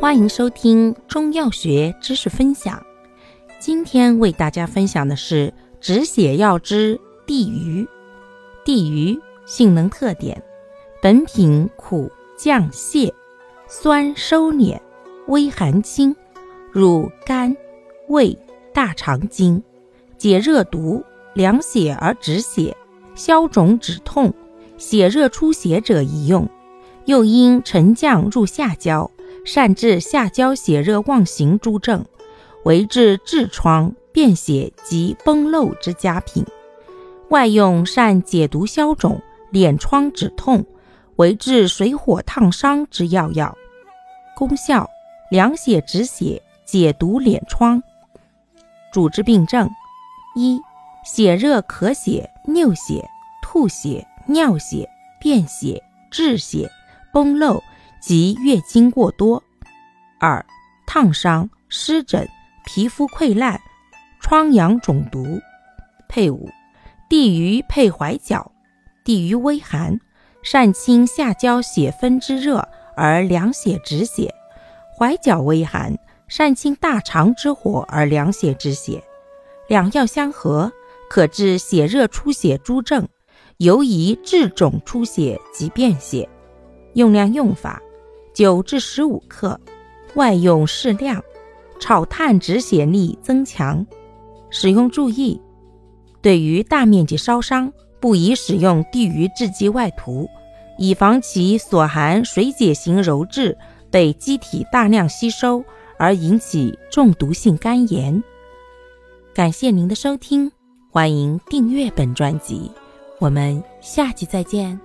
欢迎收听中药学知识分享。今天为大家分享的是止血药之地榆。地榆性能特点：本品苦降泻，酸收敛，微寒清，入肝、胃、大肠经，解热毒，凉血而止血，消肿止痛，血热出血者宜用。又因沉降入下焦，善治下焦血热妄行诸症，为治痔疮、便血及崩漏之佳品。外用善解毒消肿、敛疮止痛，为治水火烫伤之要药。功效：凉血止血，解毒敛疮。主治病症：一、血热咳血、尿血、吐血、尿血、便血、滞血。崩漏及月经过多；二、烫伤、湿疹、皮肤溃烂、疮疡肿毒。配伍：地榆配怀角。地榆微寒，善清下焦血分之热而凉血止血；怀角微寒，善清大肠之火而凉血止血。两药相合，可治血热出血诸症，尤宜治肿出血及便血。用量用法：九至十五克，外用适量，炒炭止血力增强。使用注意：对于大面积烧伤，不宜使用地榆制剂外涂，以防其所含水解型鞣质被机体大量吸收而引起中毒性肝炎。感谢您的收听，欢迎订阅本专辑，我们下期再见。